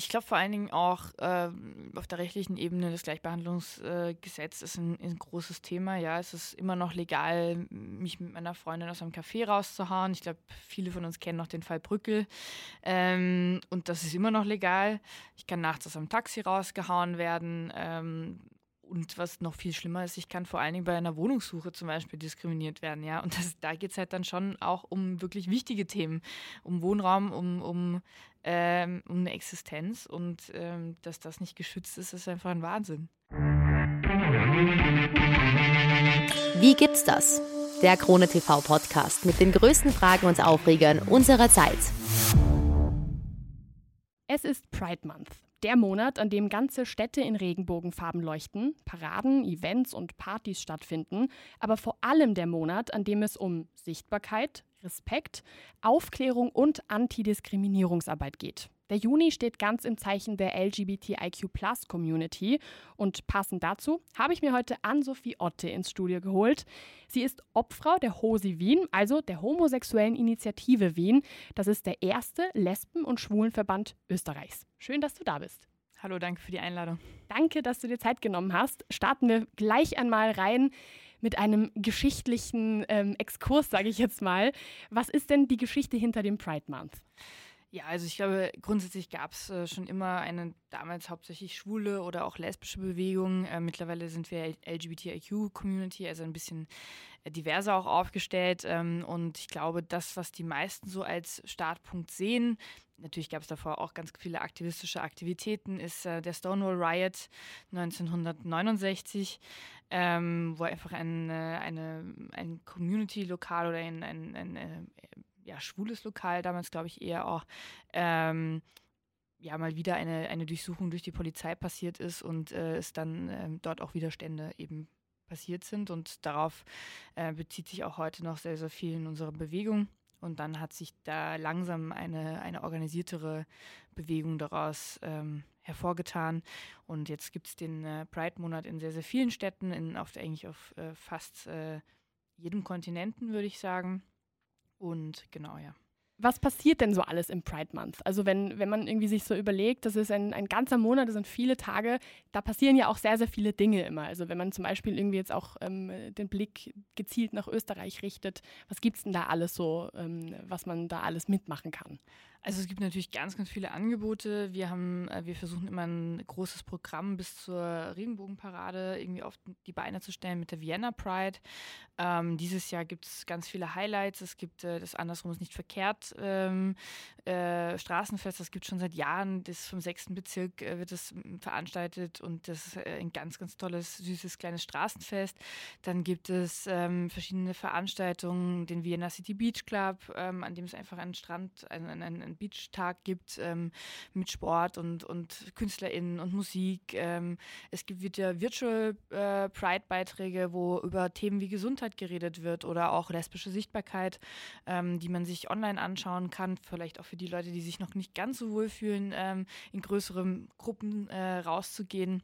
Ich glaube vor allen Dingen auch äh, auf der rechtlichen Ebene das Gleichbehandlungsgesetz äh, ist ein, ein, großes Thema. Ja, es ist immer noch legal, mich mit meiner Freundin aus einem Café rauszuhauen. Ich glaube, viele von uns kennen noch den Fall Brückel. Ähm, und das ist immer noch legal. Ich kann nachts aus einem Taxi rausgehauen werden. Ähm, und was noch viel schlimmer ist, ich kann vor allen Dingen bei einer Wohnungssuche zum Beispiel diskriminiert werden, ja. Und das, da geht es halt dann schon auch um wirklich wichtige Themen, um Wohnraum, um, um, ähm, um eine Existenz. Und ähm, dass das nicht geschützt ist, ist einfach ein Wahnsinn. Wie gibt's das? Der Krone TV Podcast mit den größten Fragen und Aufregern unserer Zeit. Es ist Pride Month. Der Monat, an dem ganze Städte in Regenbogenfarben leuchten, Paraden, Events und Partys stattfinden, aber vor allem der Monat, an dem es um Sichtbarkeit, Respekt, Aufklärung und Antidiskriminierungsarbeit geht. Der Juni steht ganz im Zeichen der LGBTIQ-Plus-Community und passend dazu habe ich mir heute Ann-Sophie Otte ins Studio geholt. Sie ist Obfrau der HOSI Wien, also der Homosexuellen Initiative Wien. Das ist der erste Lesben- und Schwulenverband Österreichs. Schön, dass du da bist. Hallo, danke für die Einladung. Danke, dass du dir Zeit genommen hast. Starten wir gleich einmal rein mit einem geschichtlichen ähm, Exkurs, sage ich jetzt mal. Was ist denn die Geschichte hinter dem Pride Month? Ja, also ich glaube, grundsätzlich gab es äh, schon immer eine damals hauptsächlich schwule oder auch lesbische Bewegung. Äh, mittlerweile sind wir LGBTIQ-Community, also ein bisschen äh, diverser auch aufgestellt. Ähm, und ich glaube, das, was die meisten so als Startpunkt sehen, natürlich gab es davor auch ganz viele aktivistische Aktivitäten, ist äh, der Stonewall Riot 1969, ähm, wo einfach ein, eine, ein Community-Lokal oder ein, ein, ein ja, schwules Lokal, damals glaube ich eher auch, ähm, ja, mal wieder eine, eine Durchsuchung durch die Polizei passiert ist und äh, es dann ähm, dort auch Widerstände eben passiert sind. Und darauf äh, bezieht sich auch heute noch sehr, sehr viel in unserer Bewegung. Und dann hat sich da langsam eine, eine organisiertere Bewegung daraus ähm, hervorgetan. Und jetzt gibt es den äh, Pride-Monat in sehr, sehr vielen Städten, in, auf, eigentlich auf äh, fast äh, jedem Kontinenten, würde ich sagen. Und genau, ja. Was passiert denn so alles im Pride Month? Also wenn, wenn man irgendwie sich so überlegt, das ist ein, ein ganzer Monat, das sind viele Tage, da passieren ja auch sehr, sehr viele Dinge immer. Also wenn man zum Beispiel irgendwie jetzt auch ähm, den Blick gezielt nach Österreich richtet, was gibt es denn da alles so, ähm, was man da alles mitmachen kann? Also es gibt natürlich ganz, ganz viele Angebote. Wir haben, äh, wir versuchen immer ein großes Programm bis zur Regenbogenparade irgendwie auf die Beine zu stellen mit der Vienna Pride. Ähm, dieses Jahr gibt es ganz viele Highlights. Es gibt äh, das Andersrum ist nicht verkehrt ähm, äh, Straßenfest. Das gibt es schon seit Jahren. Das vom sechsten Bezirk äh, wird das veranstaltet und das ist äh, ein ganz, ganz tolles, süßes kleines Straßenfest. Dann gibt es ähm, verschiedene Veranstaltungen, den Vienna City Beach Club, ähm, an dem es einfach einen Strand, einen, einen einen Beach-Tag gibt ähm, mit Sport und, und KünstlerInnen und Musik. Ähm, es gibt wieder Virtual äh, Pride-Beiträge, wo über Themen wie Gesundheit geredet wird oder auch lesbische Sichtbarkeit, ähm, die man sich online anschauen kann. Vielleicht auch für die Leute, die sich noch nicht ganz so wohl fühlen, ähm, in größeren Gruppen äh, rauszugehen.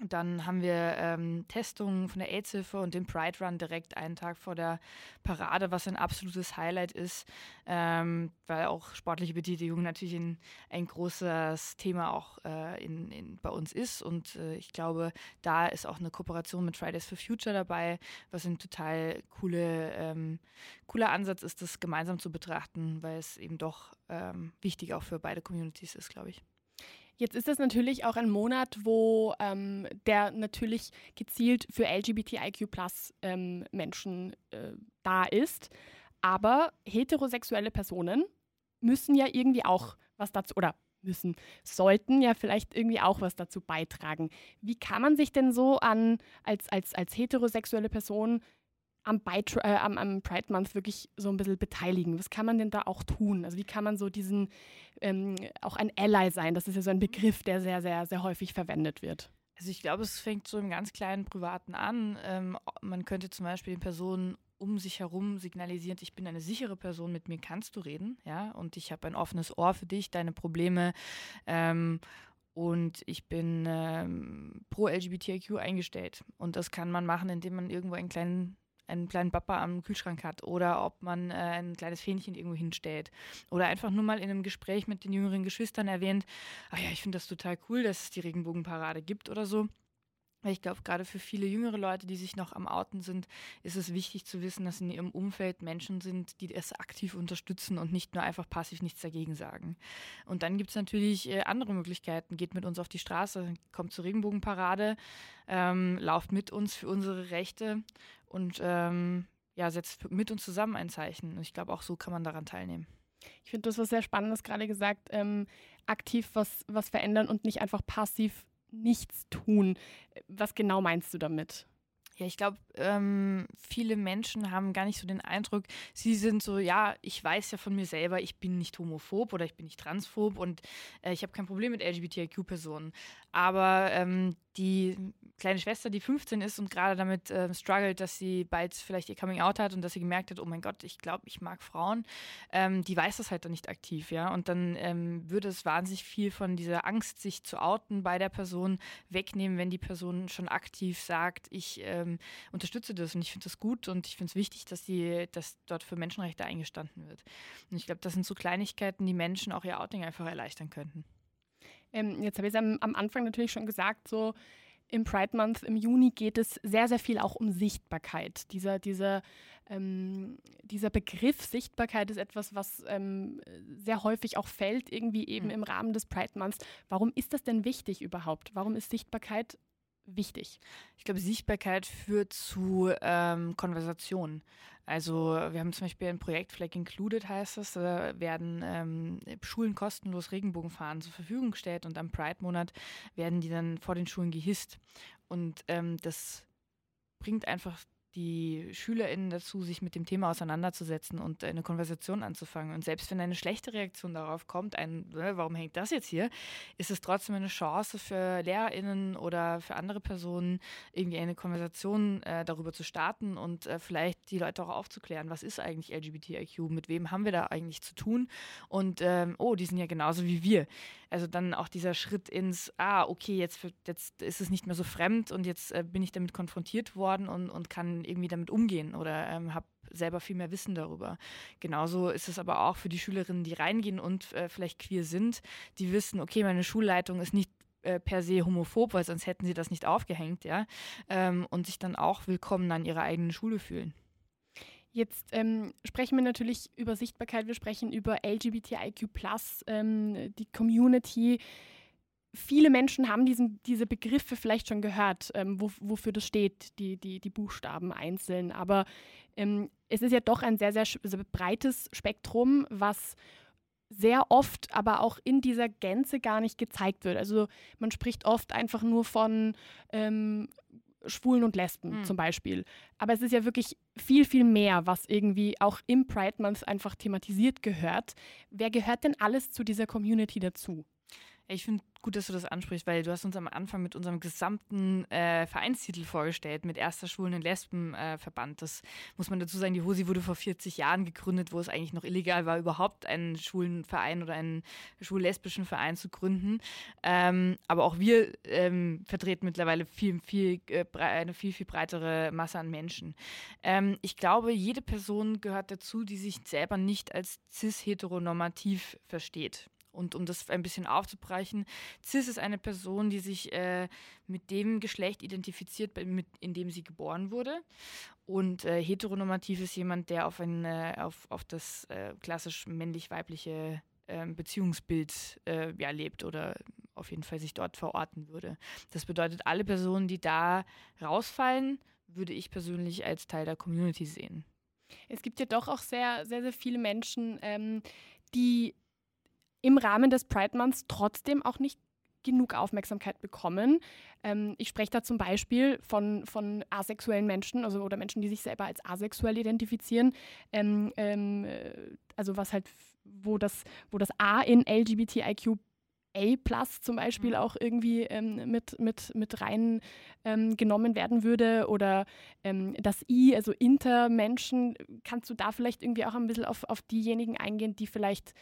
Dann haben wir ähm, Testungen von der AIDS-Hilfe und den Pride Run direkt einen Tag vor der Parade, was ein absolutes Highlight ist, ähm, weil auch sportliche Betätigung natürlich ein, ein großes Thema auch äh, in, in, bei uns ist. Und äh, ich glaube, da ist auch eine Kooperation mit Fridays for Future dabei, was ein total coole, ähm, cooler Ansatz ist, das gemeinsam zu betrachten, weil es eben doch ähm, wichtig auch für beide Communities ist, glaube ich. Jetzt ist das natürlich auch ein Monat, wo ähm, der natürlich gezielt für LGBTIQ ähm, äh, da ist. Aber heterosexuelle Personen müssen ja irgendwie auch was dazu, oder müssen, sollten ja vielleicht irgendwie auch was dazu beitragen. Wie kann man sich denn so an als, als, als heterosexuelle Person am, äh, am, am, Pride Month wirklich so ein bisschen beteiligen? Was kann man denn da auch tun? Also wie kann man so diesen, ähm, auch ein Ally sein? Das ist ja so ein Begriff, der sehr, sehr, sehr häufig verwendet wird. Also ich glaube, es fängt so im ganz kleinen Privaten an. Ähm, man könnte zum Beispiel den Personen um sich herum signalisieren, ich bin eine sichere Person, mit mir kannst du reden, ja, und ich habe ein offenes Ohr für dich, deine Probleme. Ähm, und ich bin ähm, pro LGBTIQ eingestellt. Und das kann man machen, indem man irgendwo einen kleinen einen kleinen Papa am Kühlschrank hat oder ob man äh, ein kleines Fähnchen irgendwo hinstellt. Oder einfach nur mal in einem Gespräch mit den jüngeren Geschwistern erwähnt, ah ja, ich finde das total cool, dass es die Regenbogenparade gibt oder so. Ich glaube, gerade für viele jüngere Leute, die sich noch am Outen sind, ist es wichtig zu wissen, dass in ihrem Umfeld Menschen sind, die es aktiv unterstützen und nicht nur einfach passiv nichts dagegen sagen. Und dann gibt es natürlich äh, andere Möglichkeiten. Geht mit uns auf die Straße, kommt zur Regenbogenparade, ähm, lauft mit uns für unsere Rechte und ähm, ja, setzt mit uns zusammen ein Zeichen. Und ich glaube, auch so kann man daran teilnehmen. Ich finde, das was sehr Spannendes gerade gesagt. Ähm, aktiv was, was verändern und nicht einfach passiv nichts tun. Was genau meinst du damit? Ja, ich glaube, ähm, viele Menschen haben gar nicht so den Eindruck, sie sind so, ja, ich weiß ja von mir selber, ich bin nicht homophob oder ich bin nicht transphob und äh, ich habe kein Problem mit LGBTIQ-Personen. Aber ähm, die kleine Schwester, die 15 ist und gerade damit äh, struggelt, dass sie bald vielleicht ihr Coming Out hat und dass sie gemerkt hat, oh mein Gott, ich glaube, ich mag Frauen, ähm, die weiß das halt dann nicht aktiv, ja. Und dann ähm, würde es wahnsinnig viel von dieser Angst, sich zu outen bei der Person wegnehmen, wenn die Person schon aktiv sagt, ich ähm, unterstütze das und ich finde das gut und ich finde es wichtig, dass die, dass dort für Menschenrechte eingestanden wird. Und ich glaube, das sind so Kleinigkeiten, die Menschen auch ihr Outing einfach erleichtern könnten. Ähm, jetzt habe ich es am, am Anfang natürlich schon gesagt, so im Pride Month im Juni geht es sehr, sehr viel auch um Sichtbarkeit. Dieser, dieser, ähm, dieser Begriff Sichtbarkeit ist etwas, was ähm, sehr häufig auch fällt, irgendwie eben mhm. im Rahmen des Pride Months. Warum ist das denn wichtig überhaupt? Warum ist Sichtbarkeit wichtig? Ich glaube, Sichtbarkeit führt zu ähm, Konversationen. Also wir haben zum Beispiel ein Projekt Flag Included heißt es, da werden ähm, Schulen kostenlos Regenbogenfahren zur Verfügung gestellt und am Pride-Monat werden die dann vor den Schulen gehisst. Und ähm, das bringt einfach die SchülerInnen dazu, sich mit dem Thema auseinanderzusetzen und eine Konversation anzufangen. Und selbst wenn eine schlechte Reaktion darauf kommt, ein, warum hängt das jetzt hier, ist es trotzdem eine Chance für LehrerInnen oder für andere Personen, irgendwie eine Konversation äh, darüber zu starten und äh, vielleicht die Leute auch aufzuklären, was ist eigentlich LGBTIQ, mit wem haben wir da eigentlich zu tun und ähm, oh, die sind ja genauso wie wir. Also dann auch dieser Schritt ins, ah, okay, jetzt, jetzt ist es nicht mehr so fremd und jetzt äh, bin ich damit konfrontiert worden und, und kann irgendwie damit umgehen oder ähm, habe selber viel mehr Wissen darüber. Genauso ist es aber auch für die Schülerinnen, die reingehen und äh, vielleicht queer sind, die wissen, okay, meine Schulleitung ist nicht äh, per se homophob, weil sonst hätten sie das nicht aufgehängt, ja, ähm, und sich dann auch willkommen an ihrer eigenen Schule fühlen. Jetzt ähm, sprechen wir natürlich über Sichtbarkeit, wir sprechen über LGBTIQ, ähm, die Community. Viele Menschen haben diesen, diese Begriffe vielleicht schon gehört, ähm, wo, wofür das steht, die, die, die Buchstaben einzeln. Aber ähm, es ist ja doch ein sehr, sehr, breites Spektrum, was sehr oft aber auch in dieser Gänze gar nicht gezeigt wird. Also man spricht oft einfach nur von ähm, Schwulen und Lesben mhm. zum Beispiel. Aber es ist ja wirklich viel, viel mehr, was irgendwie auch im Pride Month einfach thematisiert gehört. Wer gehört denn alles zu dieser Community dazu? Ich finde gut, dass du das ansprichst, weil du hast uns am Anfang mit unserem gesamten äh, Vereinstitel vorgestellt, mit erster Schwulen- und Lesbenverband. Äh, das muss man dazu sagen, die HOSI wurde vor 40 Jahren gegründet, wo es eigentlich noch illegal war, überhaupt einen schwulen Verein oder einen schwul-lesbischen Verein zu gründen. Ähm, aber auch wir ähm, vertreten mittlerweile viel, viel, äh, eine viel, viel breitere Masse an Menschen. Ähm, ich glaube, jede Person gehört dazu, die sich selber nicht als cis-heteronormativ versteht. Und um das ein bisschen aufzubrechen, cis ist eine Person, die sich äh, mit dem Geschlecht identifiziert, mit, in dem sie geboren wurde. Und äh, heteronormativ ist jemand, der auf, ein, äh, auf, auf das äh, klassisch männlich-weibliche ähm, Beziehungsbild äh, ja, lebt oder auf jeden Fall sich dort verorten würde. Das bedeutet, alle Personen, die da rausfallen, würde ich persönlich als Teil der Community sehen. Es gibt ja doch auch sehr, sehr, sehr viele Menschen, ähm, die im Rahmen des Pride Months trotzdem auch nicht genug Aufmerksamkeit bekommen. Ähm, ich spreche da zum Beispiel von, von asexuellen Menschen, also oder Menschen, die sich selber als asexuell identifizieren. Ähm, ähm, äh, also was halt, wo das, wo das A in LGBTIQ A plus zum Beispiel mhm. auch irgendwie ähm, mit, mit, mit rein ähm, genommen werden würde oder ähm, das I, also Intermenschen, kannst du da vielleicht irgendwie auch ein bisschen auf, auf diejenigen eingehen, die vielleicht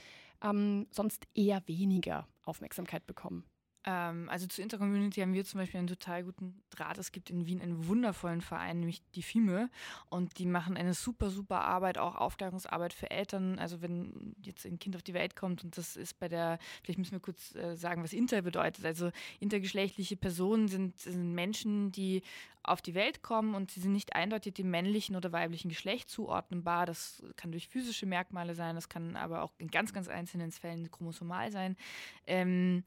ähm, sonst eher weniger Aufmerksamkeit bekommen? Ähm, also zur Intercommunity haben wir zum Beispiel einen total guten Draht. Es gibt in Wien einen wundervollen Verein, nämlich die FIME. Und die machen eine super, super Arbeit, auch Aufklärungsarbeit für Eltern. Also wenn jetzt ein Kind auf die Welt kommt und das ist bei der, vielleicht müssen wir kurz äh, sagen, was Inter bedeutet. Also intergeschlechtliche Personen sind, sind Menschen, die auf die Welt kommen und sie sind nicht eindeutig dem männlichen oder weiblichen Geschlecht zuordnenbar. Das kann durch physische Merkmale sein, das kann aber auch in ganz, ganz einzelnen Fällen chromosomal sein. Ähm,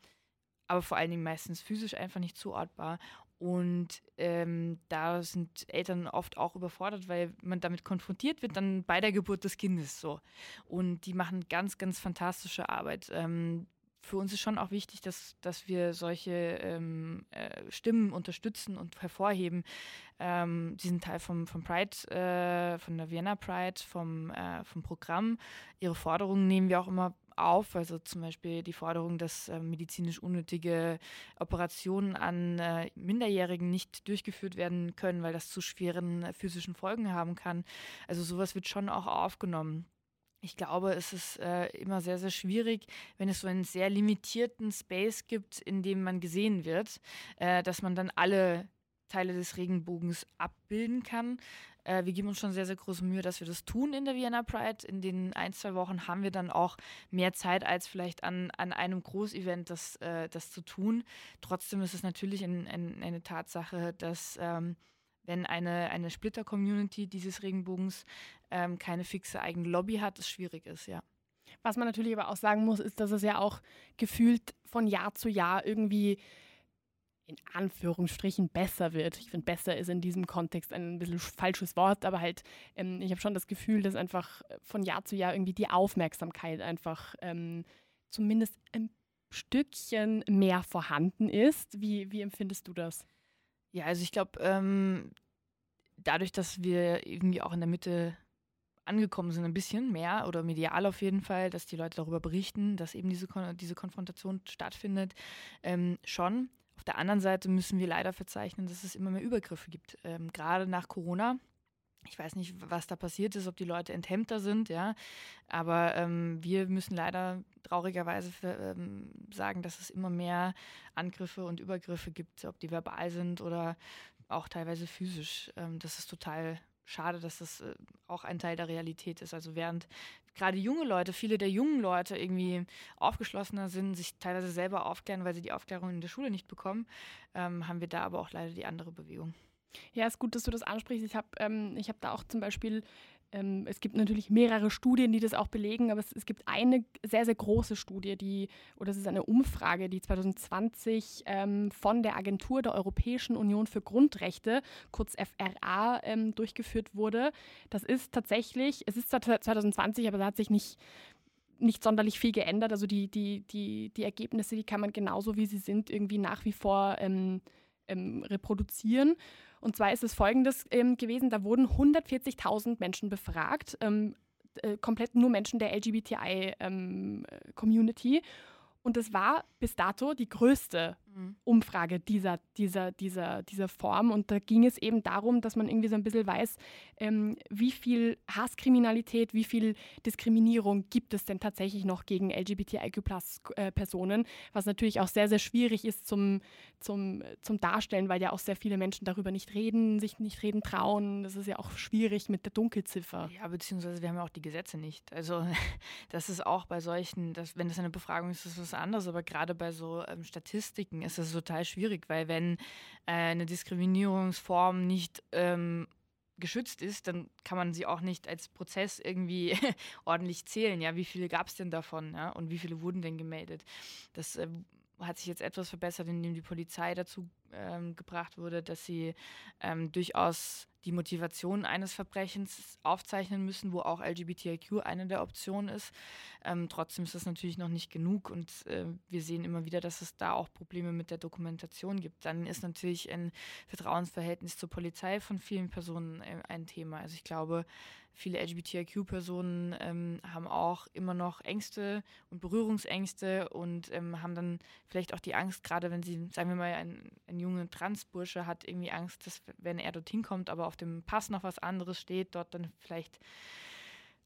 aber vor allen Dingen meistens physisch einfach nicht zuortbar. Und ähm, da sind Eltern oft auch überfordert, weil man damit konfrontiert wird, dann bei der Geburt des Kindes so. Und die machen ganz, ganz fantastische Arbeit. Ähm, für uns ist schon auch wichtig, dass, dass wir solche ähm, äh, Stimmen unterstützen und hervorheben. Ähm, sie sind Teil vom, vom Pride, äh, von der Vienna Pride, vom, äh, vom Programm. Ihre Forderungen nehmen wir auch immer auf. Also zum Beispiel die Forderung, dass äh, medizinisch unnötige Operationen an äh, Minderjährigen nicht durchgeführt werden können, weil das zu schweren äh, physischen Folgen haben kann. Also sowas wird schon auch aufgenommen. Ich glaube, es ist äh, immer sehr, sehr schwierig, wenn es so einen sehr limitierten Space gibt, in dem man gesehen wird, äh, dass man dann alle Teile des Regenbogens abbilden kann. Äh, wir geben uns schon sehr, sehr große Mühe, dass wir das tun in der Vienna Pride. In den ein, zwei Wochen haben wir dann auch mehr Zeit, als vielleicht an, an einem Großevent das, äh, das zu tun. Trotzdem ist es natürlich ein, ein, eine Tatsache, dass ähm, wenn eine, eine Splitter-Community dieses Regenbogens ähm, keine fixe eigene Lobby hat, es schwierig ist, ja. Was man natürlich aber auch sagen muss, ist, dass es ja auch gefühlt von Jahr zu Jahr irgendwie in Anführungsstrichen besser wird. Ich finde, besser ist in diesem Kontext ein bisschen falsches Wort, aber halt, ähm, ich habe schon das Gefühl, dass einfach von Jahr zu Jahr irgendwie die Aufmerksamkeit einfach ähm, zumindest ein Stückchen mehr vorhanden ist. Wie, wie empfindest du das? Ja, also ich glaube, ähm, dadurch, dass wir irgendwie auch in der Mitte angekommen sind, ein bisschen mehr oder medial auf jeden Fall, dass die Leute darüber berichten, dass eben diese, Kon diese Konfrontation stattfindet, ähm, schon. Auf der anderen Seite müssen wir leider verzeichnen, dass es immer mehr Übergriffe gibt. Ähm, gerade nach Corona. Ich weiß nicht, was da passiert ist, ob die Leute enthemmter sind, ja. Aber ähm, wir müssen leider traurigerweise ähm, sagen, dass es immer mehr Angriffe und Übergriffe gibt, ob die verbal sind oder auch teilweise physisch. Ähm, das ist total schade, dass das äh, auch ein Teil der Realität ist. Also während gerade junge Leute, viele der jungen Leute irgendwie aufgeschlossener sind, sich teilweise selber aufklären, weil sie die Aufklärung in der Schule nicht bekommen, ähm, haben wir da aber auch leider die andere Bewegung. Ja, ist gut, dass du das ansprichst. Ich habe ähm, hab da auch zum Beispiel ähm, es gibt natürlich mehrere Studien, die das auch belegen, aber es, es, gibt eine sehr, sehr große Studie, die, oder es ist eine Umfrage, die 2020 ähm, von der Agentur der Europäischen Union für Grundrechte, kurz FRA, ähm, durchgeführt wurde. Das ist tatsächlich, es ist 2020, aber da hat sich nicht nicht sonderlich viel geändert. Also die, die, die, die Ergebnisse, die kann man genauso wie sie sind irgendwie nach wie vor ähm, ähm, reproduzieren. Und zwar ist es folgendes ähm, gewesen: Da wurden 140.000 Menschen befragt, ähm, äh, komplett nur Menschen der LGBTI-Community. Ähm, und das war bis dato die größte. Umfrage dieser, dieser, dieser, dieser Form. Und da ging es eben darum, dass man irgendwie so ein bisschen weiß, ähm, wie viel Hasskriminalität, wie viel Diskriminierung gibt es denn tatsächlich noch gegen LGBTIQ-Personen, äh, was natürlich auch sehr, sehr schwierig ist zum, zum, zum Darstellen, weil ja auch sehr viele Menschen darüber nicht reden, sich nicht reden trauen. Das ist ja auch schwierig mit der Dunkelziffer. Ja, beziehungsweise wir haben ja auch die Gesetze nicht. Also das ist auch bei solchen, das, wenn das eine Befragung ist, ist das was anderes, aber gerade bei so ähm, Statistiken ist es total schwierig, weil wenn äh, eine Diskriminierungsform nicht ähm, geschützt ist, dann kann man sie auch nicht als Prozess irgendwie ordentlich zählen. Ja, wie viele gab es denn davon? Ja? Und wie viele wurden denn gemeldet? Das äh, hat sich jetzt etwas verbessert, indem die Polizei dazu ähm, gebracht wurde, dass sie ähm, durchaus die Motivation eines Verbrechens aufzeichnen müssen, wo auch LGBTIQ eine der Optionen ist. Ähm, trotzdem ist das natürlich noch nicht genug und äh, wir sehen immer wieder, dass es da auch Probleme mit der Dokumentation gibt. Dann ist natürlich ein Vertrauensverhältnis zur Polizei von vielen Personen äh, ein Thema. Also ich glaube, viele LGBTIQ-Personen ähm, haben auch immer noch Ängste und Berührungsängste und ähm, haben dann vielleicht auch die Angst, gerade wenn sie, sagen wir mal, ein, ein junger Transbursche hat irgendwie Angst, dass wenn er dorthin kommt, aber auf dem Pass noch was anderes steht, dort dann vielleicht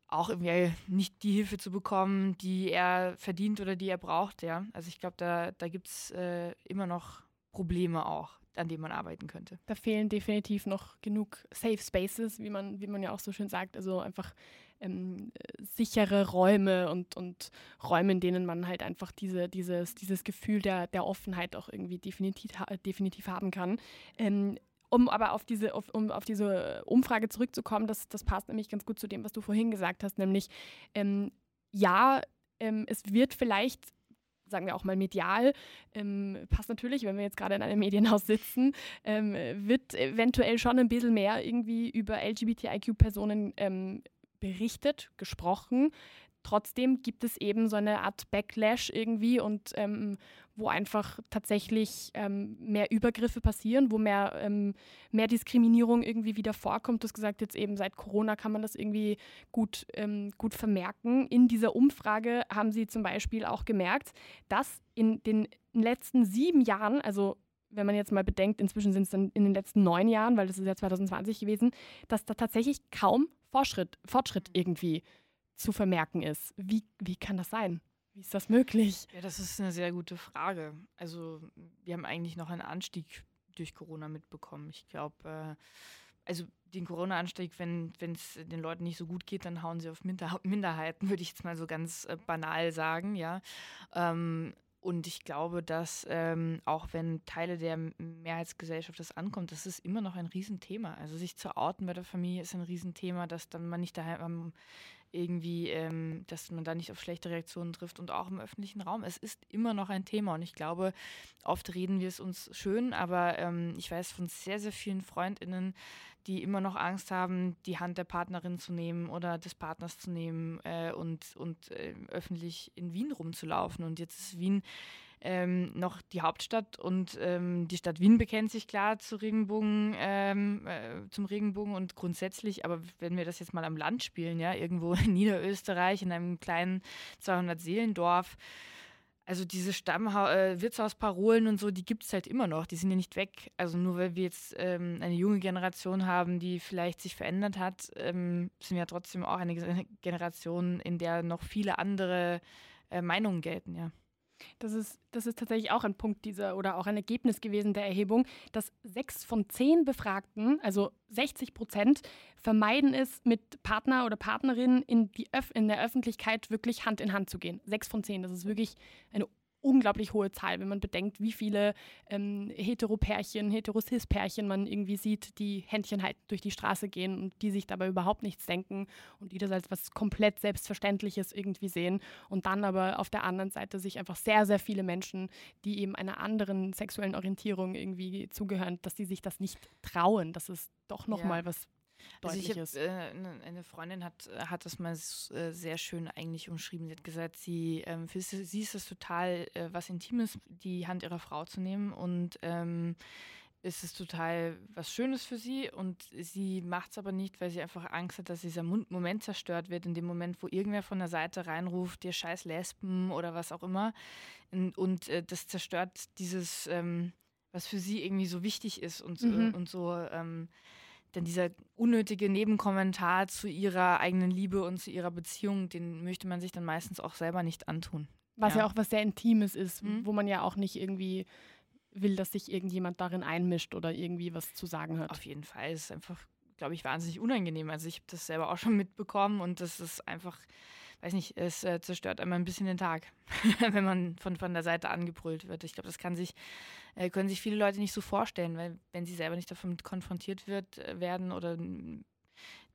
auch irgendwie nicht die Hilfe zu bekommen, die er verdient oder die er braucht, ja. Also ich glaube, da, da gibt es äh, immer noch Probleme auch, an denen man arbeiten könnte. Da fehlen definitiv noch genug Safe Spaces, wie man, wie man ja auch so schön sagt. Also einfach ähm, sichere Räume und, und Räume, in denen man halt einfach diese, dieses, dieses Gefühl der, der Offenheit auch irgendwie definitiv, definitiv haben kann. Ähm, um aber auf diese, auf, um auf diese Umfrage zurückzukommen, das, das passt nämlich ganz gut zu dem, was du vorhin gesagt hast, nämlich ähm, ja, ähm, es wird vielleicht sagen wir auch mal medial, ähm, passt natürlich, wenn wir jetzt gerade in einem Medienhaus sitzen, ähm, wird eventuell schon ein bisschen mehr irgendwie über LGBTIQ-Personen ähm, berichtet, gesprochen. Trotzdem gibt es eben so eine Art Backlash irgendwie und ähm, wo einfach tatsächlich ähm, mehr Übergriffe passieren, wo mehr, ähm, mehr Diskriminierung irgendwie wieder vorkommt. Du hast gesagt, jetzt eben seit Corona kann man das irgendwie gut, ähm, gut vermerken. In dieser Umfrage haben sie zum Beispiel auch gemerkt, dass in den letzten sieben Jahren, also wenn man jetzt mal bedenkt, inzwischen sind es dann in den letzten neun Jahren, weil das ist ja 2020 gewesen, dass da tatsächlich kaum Fortschritt, Fortschritt irgendwie zu vermerken ist. Wie, wie kann das sein? Wie ist das möglich? Ja, das ist eine sehr gute Frage. Also wir haben eigentlich noch einen Anstieg durch Corona mitbekommen. Ich glaube, äh, also den Corona-Anstieg, wenn es den Leuten nicht so gut geht, dann hauen sie auf Minder Minderheiten, würde ich jetzt mal so ganz äh, banal sagen, ja. Ähm, und ich glaube, dass ähm, auch wenn Teile der Mehrheitsgesellschaft das ankommt, das ist immer noch ein Riesenthema. Also sich zu orten bei der Familie ist ein Riesenthema, dass dann man nicht daheim am irgendwie, ähm, dass man da nicht auf schlechte Reaktionen trifft und auch im öffentlichen Raum. Es ist immer noch ein Thema und ich glaube, oft reden wir es uns schön, aber ähm, ich weiß von sehr, sehr vielen Freundinnen, die immer noch Angst haben, die Hand der Partnerin zu nehmen oder des Partners zu nehmen äh, und, und äh, öffentlich in Wien rumzulaufen. Und jetzt ist Wien ähm, noch die Hauptstadt und ähm, die Stadt Wien bekennt sich klar zu Regenbogen, ähm, äh, zum Regenbogen und grundsätzlich, aber wenn wir das jetzt mal am Land spielen, ja, irgendwo in Niederösterreich, in einem kleinen 200-Seelendorf, also diese Stammha äh, Wirtshausparolen und so, die gibt es halt immer noch, die sind ja nicht weg. Also nur weil wir jetzt ähm, eine junge Generation haben, die vielleicht sich verändert hat, ähm, sind wir ja trotzdem auch eine Generation, in der noch viele andere äh, Meinungen gelten, ja. Das ist, das ist tatsächlich auch ein Punkt dieser oder auch ein Ergebnis gewesen der Erhebung, dass sechs von zehn Befragten, also 60 Prozent, vermeiden es, mit Partner oder Partnerin in, die Öf in der Öffentlichkeit wirklich Hand in Hand zu gehen. Sechs von zehn, das ist wirklich eine unglaublich hohe Zahl, wenn man bedenkt, wie viele ähm, Heteropärchen, Heterosis-Pärchen man irgendwie sieht, die Händchen halt durch die Straße gehen und die sich dabei überhaupt nichts denken und die das als was komplett Selbstverständliches irgendwie sehen. Und dann aber auf der anderen Seite sich einfach sehr, sehr viele Menschen, die eben einer anderen sexuellen Orientierung irgendwie zugehören, dass die sich das nicht trauen, dass es doch nochmal ja. was also ich hab, äh, eine Freundin hat, hat das mal äh, sehr schön eigentlich umschrieben. Sie hat gesagt, sie, ähm, für sie, sie ist es total äh, was Intimes, die Hand ihrer Frau zu nehmen und ähm, ist es total was Schönes für sie und sie macht es aber nicht, weil sie einfach Angst hat, dass dieser Moment zerstört wird, in dem Moment, wo irgendwer von der Seite reinruft, dir scheiß Lesben oder was auch immer. Und, und äh, das zerstört dieses, ähm, was für sie irgendwie so wichtig ist und, mhm. und so ähm, denn dieser unnötige Nebenkommentar zu ihrer eigenen Liebe und zu ihrer Beziehung, den möchte man sich dann meistens auch selber nicht antun. Was ja, ja auch was sehr Intimes ist, mhm. wo man ja auch nicht irgendwie will, dass sich irgendjemand darin einmischt oder irgendwie was zu sagen hat. Auf jeden Fall. Es ist einfach, glaube ich, wahnsinnig unangenehm. Also ich habe das selber auch schon mitbekommen und das ist einfach, weiß nicht, es äh, zerstört einmal ein bisschen den Tag, wenn man von, von der Seite angebrüllt wird. Ich glaube, das kann sich äh, können sich viele Leute nicht so vorstellen, weil wenn sie selber nicht davon konfrontiert wird, äh, werden oder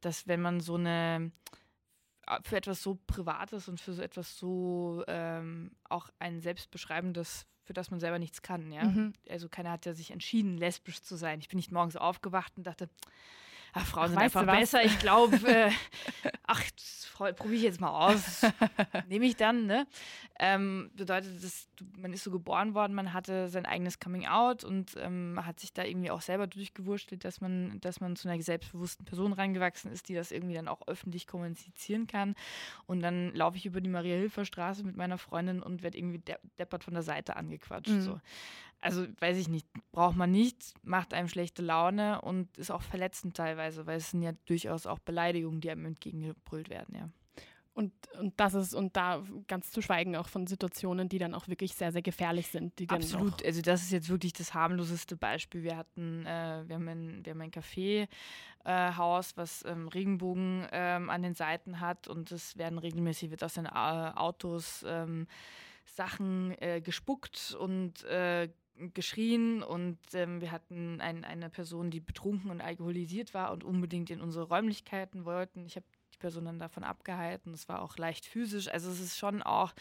dass wenn man so eine äh, für etwas so Privates und für so etwas so ähm, auch ein selbstbeschreibendes, für das man selber nichts kann, ja. Mhm. Also keiner hat ja sich entschieden, lesbisch zu sein. Ich bin nicht morgens aufgewacht und dachte, ach, Frauen sind einfach besser. Ich glaube, äh, ach, probiere ich jetzt mal aus. Nehme ich dann, ne? Ähm, bedeutet, dass man ist so geboren worden, man hatte sein eigenes Coming Out und ähm, hat sich da irgendwie auch selber durchgewurschtelt, dass man, dass man zu einer selbstbewussten Person reingewachsen ist, die das irgendwie dann auch öffentlich kommunizieren kann. Und dann laufe ich über die Maria-Hilfer-Straße mit meiner Freundin und werde irgendwie deppert von der Seite angequatscht. Mhm. So also weiß ich nicht, braucht man nicht, macht einem schlechte Laune und ist auch verletzend teilweise, weil es sind ja durchaus auch Beleidigungen, die einem entgegengebrüllt werden, ja. Und, und das ist, und da ganz zu schweigen auch von Situationen, die dann auch wirklich sehr, sehr gefährlich sind. Absolut. Also das ist jetzt wirklich das harmloseste Beispiel. Wir hatten, äh, wir haben ein, wir haben ein Kaffeehaus, äh, was ähm, Regenbogen ähm, an den Seiten hat und es werden regelmäßig wird aus den äh, Autos ähm, Sachen äh, gespuckt und äh, geschrien und ähm, wir hatten ein, eine Person, die betrunken und alkoholisiert war und unbedingt in unsere Räumlichkeiten wollten. Ich habe die Person dann davon abgehalten. Es war auch leicht physisch. Also es ist schon auch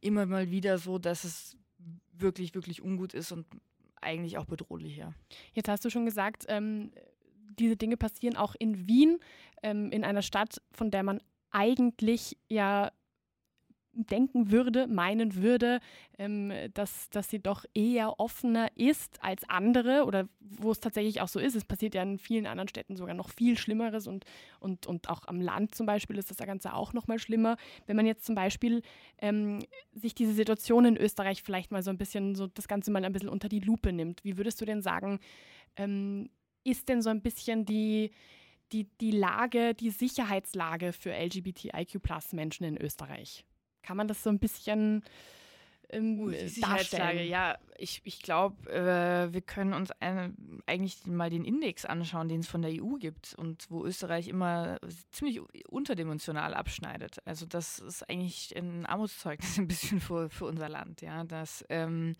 immer mal wieder so, dass es wirklich, wirklich ungut ist und eigentlich auch bedrohlich, ja. Jetzt hast du schon gesagt, ähm, diese Dinge passieren auch in Wien, ähm, in einer Stadt, von der man eigentlich ja denken würde, meinen würde, ähm, dass, dass sie doch eher offener ist als andere oder wo es tatsächlich auch so ist. Es passiert ja in vielen anderen Städten sogar noch viel Schlimmeres und, und, und auch am Land zum Beispiel ist das Ganze auch noch mal schlimmer. Wenn man jetzt zum Beispiel ähm, sich diese Situation in Österreich vielleicht mal so ein bisschen, so das Ganze mal ein bisschen unter die Lupe nimmt, wie würdest du denn sagen, ähm, ist denn so ein bisschen die, die, die Lage, die Sicherheitslage für LGBTIQ-Plus-Menschen in Österreich? Kann man das so ein bisschen ähm, uh, darstellen? Ja, ich, ich glaube, äh, wir können uns eine, eigentlich mal den Index anschauen, den es von der EU gibt und wo Österreich immer ziemlich unterdimensional abschneidet. Also das ist eigentlich ein Armutszeugnis ein bisschen für, für unser Land. Ja, das, ähm,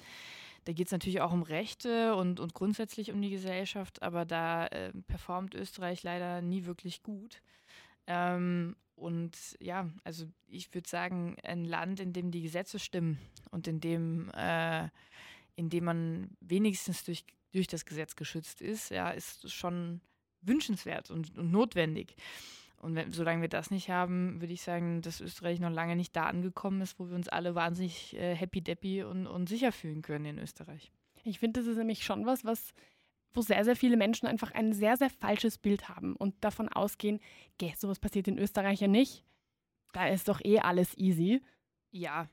da geht es natürlich auch um Rechte und, und grundsätzlich um die Gesellschaft, aber da äh, performt Österreich leider nie wirklich gut. Ähm, und ja, also ich würde sagen, ein Land, in dem die Gesetze stimmen und in dem, äh, in dem man wenigstens durch, durch das Gesetz geschützt ist, ja, ist schon wünschenswert und, und notwendig. Und wenn, solange wir das nicht haben, würde ich sagen, dass Österreich noch lange nicht da angekommen ist, wo wir uns alle wahnsinnig äh, happy-deppy und, und sicher fühlen können in Österreich. Ich finde, das ist nämlich schon was, was wo sehr, sehr viele Menschen einfach ein sehr, sehr falsches Bild haben und davon ausgehen, geh, sowas passiert in Österreich ja nicht. Da ist doch eh alles easy. Ja.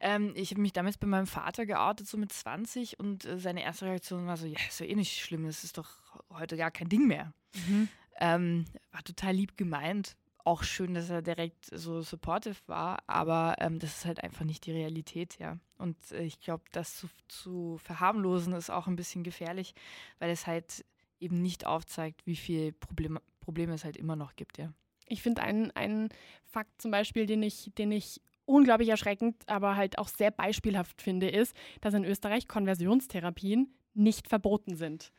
Ähm, ich habe mich damals bei meinem Vater geoutet, so mit 20, und äh, seine erste Reaktion war so: Ja, ist ja eh nicht schlimm, das ist doch heute gar kein Ding mehr. Mhm. Ähm, war total lieb gemeint, auch schön, dass er direkt so supportive war, aber ähm, das ist halt einfach nicht die Realität, ja. Und äh, ich glaube, das zu, zu verharmlosen ist auch ein bisschen gefährlich, weil es halt eben nicht aufzeigt, wie viel Problem, Probleme es halt immer noch gibt, ja. Ich finde einen, einen Fakt zum Beispiel, den ich, den ich unglaublich erschreckend, aber halt auch sehr beispielhaft finde, ist, dass in Österreich Konversionstherapien nicht verboten sind.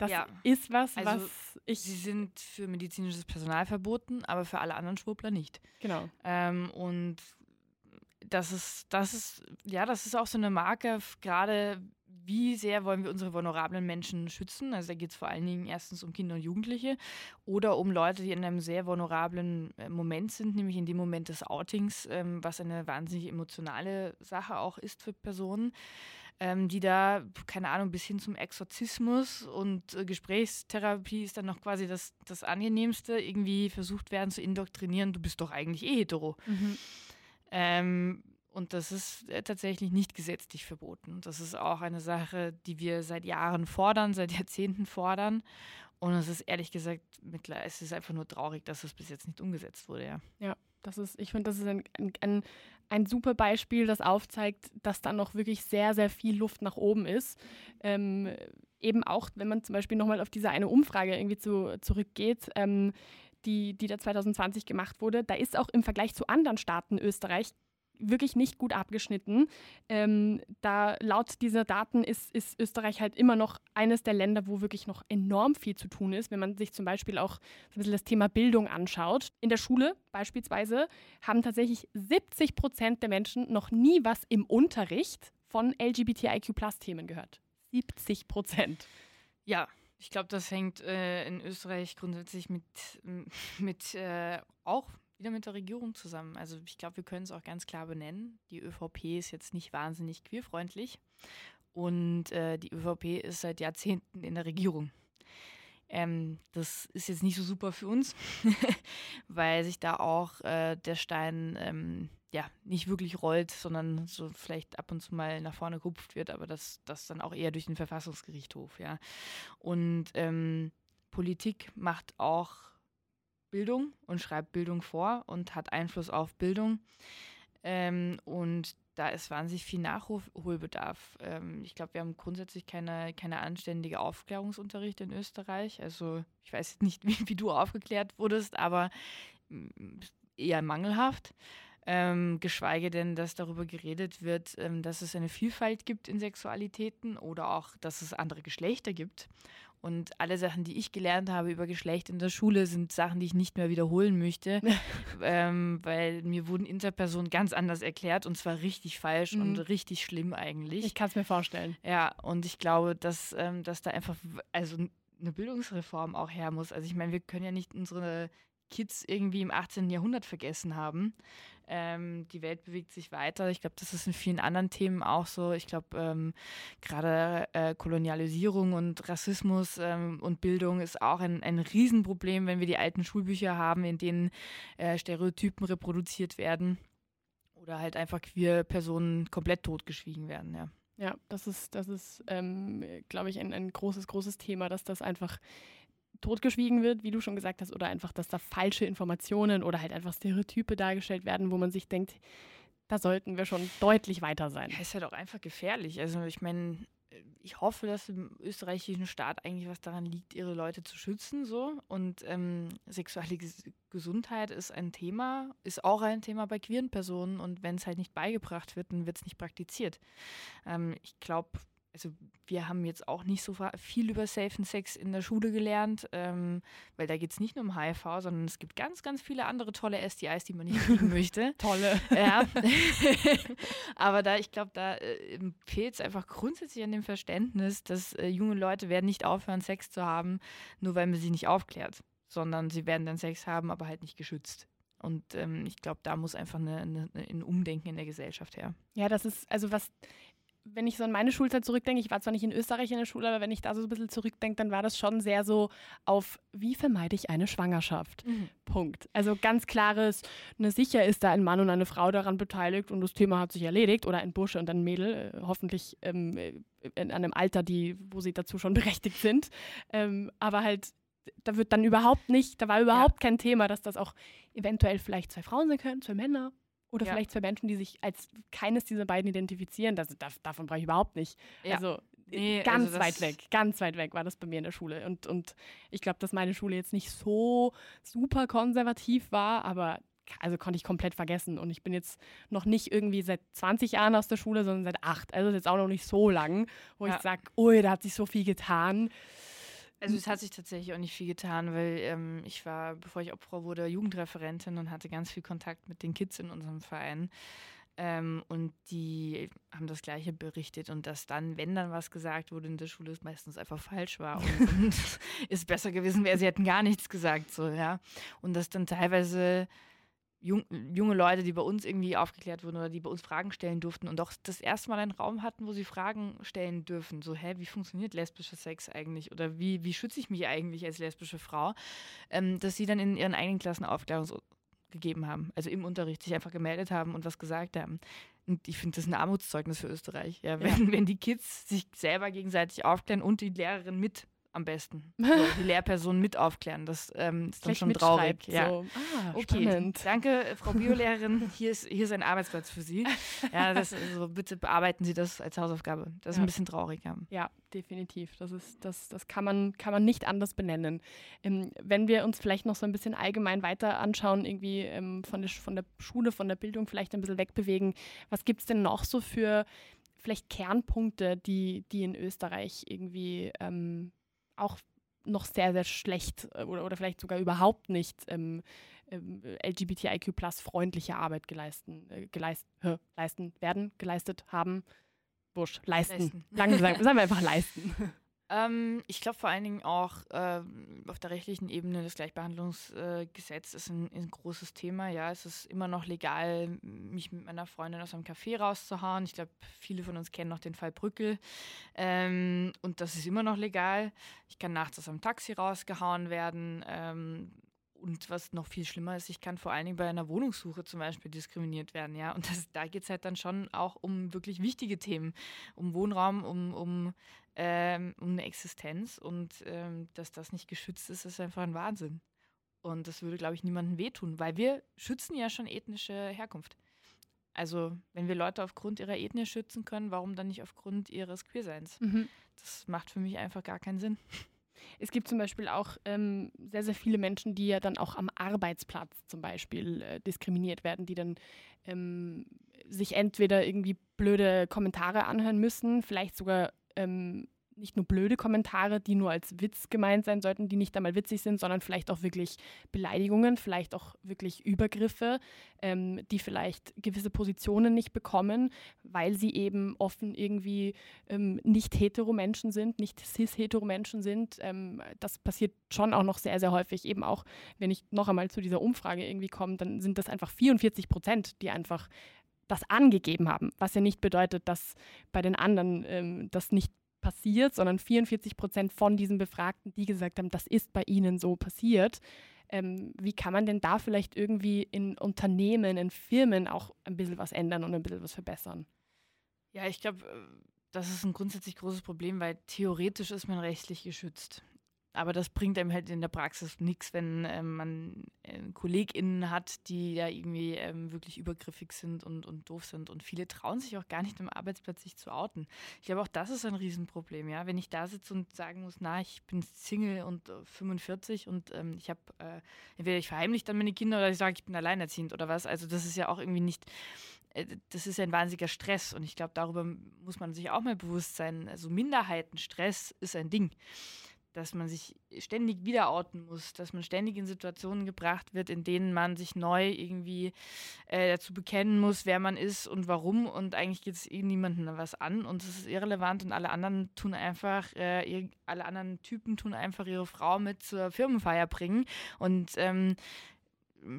Das ja. ist was, also was ich. Sie sind für medizinisches Personal verboten, aber für alle anderen Schwurbler nicht. Genau. Ähm, und das ist, das ist, ja, das ist auch so eine Marke, gerade wie sehr wollen wir unsere vulnerablen Menschen schützen. Also da geht es vor allen Dingen erstens um Kinder und Jugendliche oder um Leute, die in einem sehr vulnerablen äh, Moment sind, nämlich in dem Moment des Outings, ähm, was eine wahnsinnig emotionale Sache auch ist für Personen ähm, die da, keine Ahnung, bis hin zum Exorzismus und äh, Gesprächstherapie ist dann noch quasi das, das Angenehmste, irgendwie versucht werden zu indoktrinieren, du bist doch eigentlich eh hetero. Mhm. Ähm, und das ist äh, tatsächlich nicht gesetzlich verboten. Das ist auch eine Sache, die wir seit Jahren fordern, seit Jahrzehnten fordern. Und es ist ehrlich gesagt, es ist einfach nur traurig, dass es bis jetzt nicht umgesetzt wurde, ja. Ja, das ist, ich finde, das ist ein, ein, ein super Beispiel, das aufzeigt, dass da noch wirklich sehr, sehr viel Luft nach oben ist. Ähm, eben auch, wenn man zum Beispiel nochmal auf diese eine Umfrage irgendwie zu, zurückgeht, ähm, die, die da 2020 gemacht wurde, da ist auch im Vergleich zu anderen Staaten Österreich wirklich nicht gut abgeschnitten. Ähm, da laut dieser Daten ist, ist Österreich halt immer noch eines der Länder, wo wirklich noch enorm viel zu tun ist. Wenn man sich zum Beispiel auch ein bisschen das Thema Bildung anschaut. In der Schule beispielsweise haben tatsächlich 70 Prozent der Menschen noch nie was im Unterricht von LGBTIQ-Plus-Themen gehört. 70 Prozent. Ja, ich glaube, das hängt äh, in Österreich grundsätzlich mit, mit äh, auch wieder mit der Regierung zusammen. Also ich glaube, wir können es auch ganz klar benennen. Die ÖVP ist jetzt nicht wahnsinnig queerfreundlich und äh, die ÖVP ist seit Jahrzehnten in der Regierung. Ähm, das ist jetzt nicht so super für uns, weil sich da auch äh, der Stein ähm, ja nicht wirklich rollt, sondern so vielleicht ab und zu mal nach vorne gehupft wird, aber das, das dann auch eher durch den Verfassungsgerichtshof, ja. Und ähm, Politik macht auch Bildung und schreibt Bildung vor und hat Einfluss auf Bildung. Ähm, und da ist wahnsinnig viel Nachholbedarf. Ähm, ich glaube, wir haben grundsätzlich keine, keine anständige Aufklärungsunterricht in Österreich. Also ich weiß nicht, wie, wie du aufgeklärt wurdest, aber mm, eher mangelhaft. Ähm, geschweige denn, dass darüber geredet wird, ähm, dass es eine Vielfalt gibt in Sexualitäten oder auch, dass es andere Geschlechter gibt. Und alle Sachen, die ich gelernt habe über Geschlecht in der Schule, sind Sachen, die ich nicht mehr wiederholen möchte, ähm, weil mir wurden Interpersonen ganz anders erklärt und zwar richtig falsch mhm. und richtig schlimm eigentlich. Ich kann es mir vorstellen. Ja, und ich glaube, dass, ähm, dass da einfach also eine Bildungsreform auch her muss. Also ich meine, wir können ja nicht unsere Kids irgendwie im 18. Jahrhundert vergessen haben. Ähm, die Welt bewegt sich weiter. Ich glaube, das ist in vielen anderen Themen auch so. Ich glaube, ähm, gerade äh, Kolonialisierung und Rassismus ähm, und Bildung ist auch ein, ein Riesenproblem, wenn wir die alten Schulbücher haben, in denen äh, Stereotypen reproduziert werden oder halt einfach queer Personen komplett totgeschwiegen werden. Ja. Ja, das ist, das ist, ähm, glaube ich, ein, ein großes, großes Thema, dass das einfach totgeschwiegen wird, wie du schon gesagt hast, oder einfach, dass da falsche Informationen oder halt einfach Stereotype dargestellt werden, wo man sich denkt, da sollten wir schon deutlich weiter sein. Ja, ist halt auch einfach gefährlich. Also ich meine, ich hoffe, dass im österreichischen Staat eigentlich was daran liegt, ihre Leute zu schützen. So. Und ähm, sexuelle Gesundheit ist ein Thema, ist auch ein Thema bei queeren Personen. Und wenn es halt nicht beigebracht wird, dann wird es nicht praktiziert. Ähm, ich glaube, also wir haben jetzt auch nicht so viel über Safe Sex in der Schule gelernt, ähm, weil da geht es nicht nur um HIV, sondern es gibt ganz, ganz viele andere tolle STIs, die man nicht kriegen möchte. tolle. Ja. Aber da, ich glaube, da äh, fehlt es einfach grundsätzlich an dem Verständnis, dass äh, junge Leute werden nicht aufhören, Sex zu haben, nur weil man sie nicht aufklärt, sondern sie werden dann Sex haben, aber halt nicht geschützt. Und ähm, ich glaube, da muss einfach eine, eine, ein Umdenken in der Gesellschaft her. Ja, das ist, also was wenn ich so an meine Schulzeit zurückdenke, ich war zwar nicht in Österreich in der Schule, aber wenn ich da so ein bisschen zurückdenke, dann war das schon sehr so auf, wie vermeide ich eine Schwangerschaft? Mhm. Punkt. Also ganz klares, ne, sicher ist da ein Mann und eine Frau daran beteiligt und das Thema hat sich erledigt oder ein Bursche und ein Mädel, äh, hoffentlich ähm, in einem Alter, die, wo sie dazu schon berechtigt sind. Ähm, aber halt, da wird dann überhaupt nicht, da war überhaupt ja. kein Thema, dass das auch eventuell vielleicht zwei Frauen sein können, zwei Männer oder ja. vielleicht für Menschen, die sich als keines dieser beiden identifizieren. Das, das davon brauche ich überhaupt nicht. Ja. Also nee, ganz also weit weg, ganz weit weg war das bei mir in der Schule. Und, und ich glaube, dass meine Schule jetzt nicht so super konservativ war, aber also konnte ich komplett vergessen. Und ich bin jetzt noch nicht irgendwie seit 20 Jahren aus der Schule, sondern seit acht. Also jetzt auch noch nicht so lang, wo ja. ich sage, ui, da hat sich so viel getan. Also es hat sich tatsächlich auch nicht viel getan, weil ähm, ich war, bevor ich Opfer wurde, Jugendreferentin und hatte ganz viel Kontakt mit den Kids in unserem Verein. Ähm, und die haben das Gleiche berichtet und dass dann, wenn dann was gesagt wurde in der Schule, es meistens einfach falsch war und, und es besser gewesen wäre, sie hätten gar nichts gesagt, so, ja. Und dass dann teilweise jung, junge Leute, die bei uns irgendwie aufgeklärt wurden oder die bei uns Fragen stellen durften und auch das erste Mal einen Raum hatten, wo sie Fragen stellen dürfen. So, hä, wie funktioniert lesbischer Sex eigentlich? Oder wie, wie schütze ich mich eigentlich als lesbische Frau? Ähm, dass sie dann in ihren eigenen Klassen Aufklärung gegeben haben, also im Unterricht sich einfach gemeldet haben und was gesagt haben. Und ich finde das ein Armutszeugnis für Österreich, ja, wenn, ja. wenn die Kids sich selber gegenseitig aufklären und die Lehrerin mit am besten. So, die Lehrperson mit aufklären. Das ähm, ist dann schon traurig. Ja. So. Ah, okay. Spannend. Danke, Frau Biolehrerin. Hier ist, hier ist ein Arbeitsplatz für Sie. Ja, das, also bitte bearbeiten Sie das als Hausaufgabe. Das ist ja. ein bisschen traurig. Ja. ja, definitiv. Das, ist, das, das kann, man, kann man nicht anders benennen. Ähm, wenn wir uns vielleicht noch so ein bisschen allgemein weiter anschauen, irgendwie ähm, von, der, von der Schule, von der Bildung vielleicht ein bisschen wegbewegen, was gibt es denn noch so für vielleicht Kernpunkte, die, die in Österreich irgendwie ähm, auch noch sehr, sehr schlecht äh, oder, oder vielleicht sogar überhaupt nicht ähm, ähm, LGBTIQ plus freundliche Arbeit geleisten, äh, geleist, äh, leisten werden, geleistet haben. Wurscht, leisten. leisten. Lang gesagt, sagen wir einfach leisten. Ähm, ich glaube vor allen Dingen auch äh, auf der rechtlichen Ebene das Gleichbehandlungsgesetz äh, ist ein, ein, großes Thema. Ja, es ist immer noch legal, mich mit meiner Freundin aus einem Café rauszuhauen. Ich glaube, viele von uns kennen noch den Fall Brückel. Ähm, und das ist immer noch legal. Ich kann nachts aus einem Taxi rausgehauen werden. Ähm, und was noch viel schlimmer ist, ich kann vor allen Dingen bei einer Wohnungssuche zum Beispiel diskriminiert werden, ja. Und das, da geht es halt dann schon auch um wirklich wichtige Themen, um Wohnraum, um, um, ähm, um eine Existenz. Und ähm, dass das nicht geschützt ist, ist einfach ein Wahnsinn. Und das würde, glaube ich, niemandem wehtun, weil wir schützen ja schon ethnische Herkunft. Also, wenn wir Leute aufgrund ihrer Ethnie schützen können, warum dann nicht aufgrund ihres Queerseins? Mhm. Das macht für mich einfach gar keinen Sinn. Es gibt zum Beispiel auch ähm, sehr, sehr viele Menschen, die ja dann auch am Arbeitsplatz zum Beispiel äh, diskriminiert werden, die dann ähm, sich entweder irgendwie blöde Kommentare anhören müssen, vielleicht sogar ähm, nicht nur blöde Kommentare, die nur als Witz gemeint sein sollten, die nicht einmal witzig sind, sondern vielleicht auch wirklich Beleidigungen, vielleicht auch wirklich Übergriffe, ähm, die vielleicht gewisse Positionen nicht bekommen, weil sie eben offen irgendwie ähm, nicht hetero Menschen sind, nicht cis-hetero Menschen sind. Ähm, das passiert schon auch noch sehr, sehr häufig. Eben auch, wenn ich noch einmal zu dieser Umfrage irgendwie komme, dann sind das einfach 44 Prozent, die einfach das angegeben haben, was ja nicht bedeutet, dass bei den anderen ähm, das nicht passiert, sondern 44 Prozent von diesen Befragten, die gesagt haben, das ist bei ihnen so passiert. Ähm, wie kann man denn da vielleicht irgendwie in Unternehmen, in Firmen auch ein bisschen was ändern und ein bisschen was verbessern? Ja, ich glaube, äh, das ist ein grundsätzlich großes Problem, weil theoretisch ist man rechtlich geschützt. Aber das bringt einem halt in der Praxis nichts, wenn ähm, man äh, KollegInnen hat, die ja irgendwie ähm, wirklich übergriffig sind und, und doof sind. Und viele trauen sich auch gar nicht am Arbeitsplatz sich zu outen. Ich glaube, auch das ist ein Riesenproblem, ja. Wenn ich da sitze und sagen muss, na, ich bin Single und äh, 45 und ähm, ich habe, äh, entweder ich verheimliche dann meine Kinder oder ich sage, ich bin alleinerziehend oder was. Also das ist ja auch irgendwie nicht, äh, das ist ja ein wahnsinniger Stress. Und ich glaube, darüber muss man sich auch mal bewusst sein. Also Minderheitenstress ist ein Ding dass man sich ständig wieder outen muss, dass man ständig in Situationen gebracht wird, in denen man sich neu irgendwie äh, dazu bekennen muss, wer man ist und warum. Und eigentlich geht es eh niemandem was an und es ist irrelevant und alle anderen tun einfach, äh, alle anderen Typen tun einfach ihre Frau mit zur Firmenfeier bringen. Und ähm,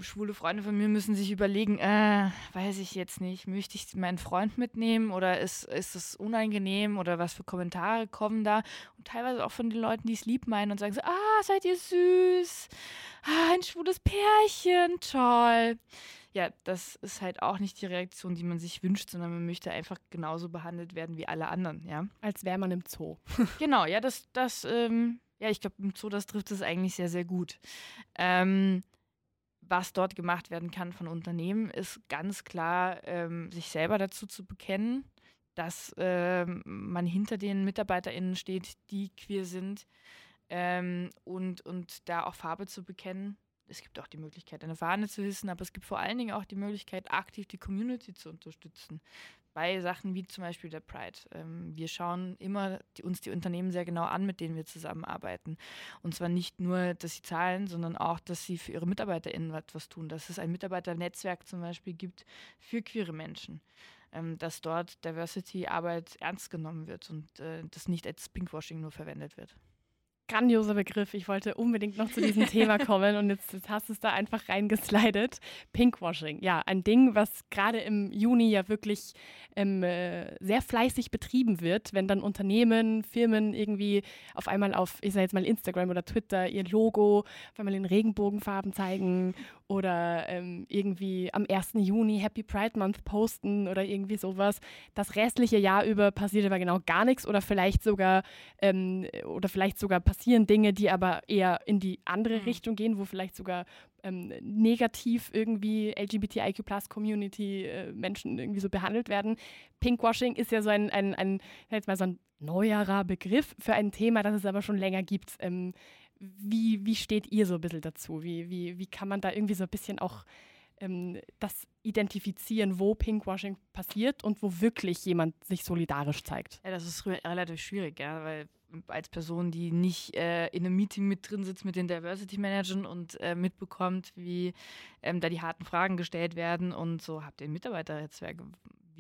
schwule Freunde von mir müssen sich überlegen, äh, weiß ich jetzt nicht, möchte ich meinen Freund mitnehmen oder ist, ist es unangenehm oder was für Kommentare kommen da? Und teilweise auch von den Leuten, die es lieb meinen und sagen so, ah, seid ihr süß, ah, ein schwules Pärchen, toll. Ja, das ist halt auch nicht die Reaktion, die man sich wünscht, sondern man möchte einfach genauso behandelt werden wie alle anderen, ja. Als wäre man im Zoo. genau, ja, das, das, ähm, ja, ich glaube, im Zoo, das trifft es eigentlich sehr, sehr gut. Ähm, was dort gemacht werden kann von Unternehmen, ist ganz klar, ähm, sich selber dazu zu bekennen, dass ähm, man hinter den MitarbeiterInnen steht, die queer sind ähm, und, und da auch Farbe zu bekennen. Es gibt auch die Möglichkeit, eine Fahne zu hissen, aber es gibt vor allen Dingen auch die Möglichkeit, aktiv die Community zu unterstützen bei Sachen wie zum Beispiel der Pride. Ähm, wir schauen immer die, uns die Unternehmen sehr genau an, mit denen wir zusammenarbeiten. Und zwar nicht nur, dass sie zahlen, sondern auch, dass sie für ihre MitarbeiterInnen etwas tun. Dass es ein Mitarbeiternetzwerk zum Beispiel gibt für queere Menschen. Ähm, dass dort Diversity-Arbeit ernst genommen wird und äh, das nicht als Pinkwashing nur verwendet wird grandioser Begriff. Ich wollte unbedingt noch zu diesem Thema kommen und jetzt, jetzt hast du es da einfach reingeslidet. Pinkwashing, ja, ein Ding, was gerade im Juni ja wirklich ähm, äh, sehr fleißig betrieben wird, wenn dann Unternehmen, Firmen irgendwie auf einmal auf, ich sage jetzt mal Instagram oder Twitter, ihr Logo auf einmal in Regenbogenfarben zeigen oder ähm, irgendwie am 1. Juni Happy Pride Month posten oder irgendwie sowas. Das restliche Jahr über passiert aber genau gar nichts oder vielleicht sogar ähm, oder vielleicht sogar passieren Dinge, die aber eher in die andere mhm. Richtung gehen, wo vielleicht sogar ähm, negativ irgendwie LGBTIQ Plus Community äh, Menschen irgendwie so behandelt werden. Pinkwashing ist ja so ein, ein, ein jetzt mal so ein neuerer Begriff für ein Thema, das es aber schon länger gibt. Ähm, wie, wie steht ihr so ein bisschen dazu? Wie, wie, wie kann man da irgendwie so ein bisschen auch ähm, das identifizieren, wo Pinkwashing passiert und wo wirklich jemand sich solidarisch zeigt? Ja, das ist relativ schwierig, ja, weil als Person, die nicht äh, in einem Meeting mit drin sitzt mit den Diversity Managern und äh, mitbekommt, wie ähm, da die harten Fragen gestellt werden und so habt ihr ein Mitarbeiternetzwerk,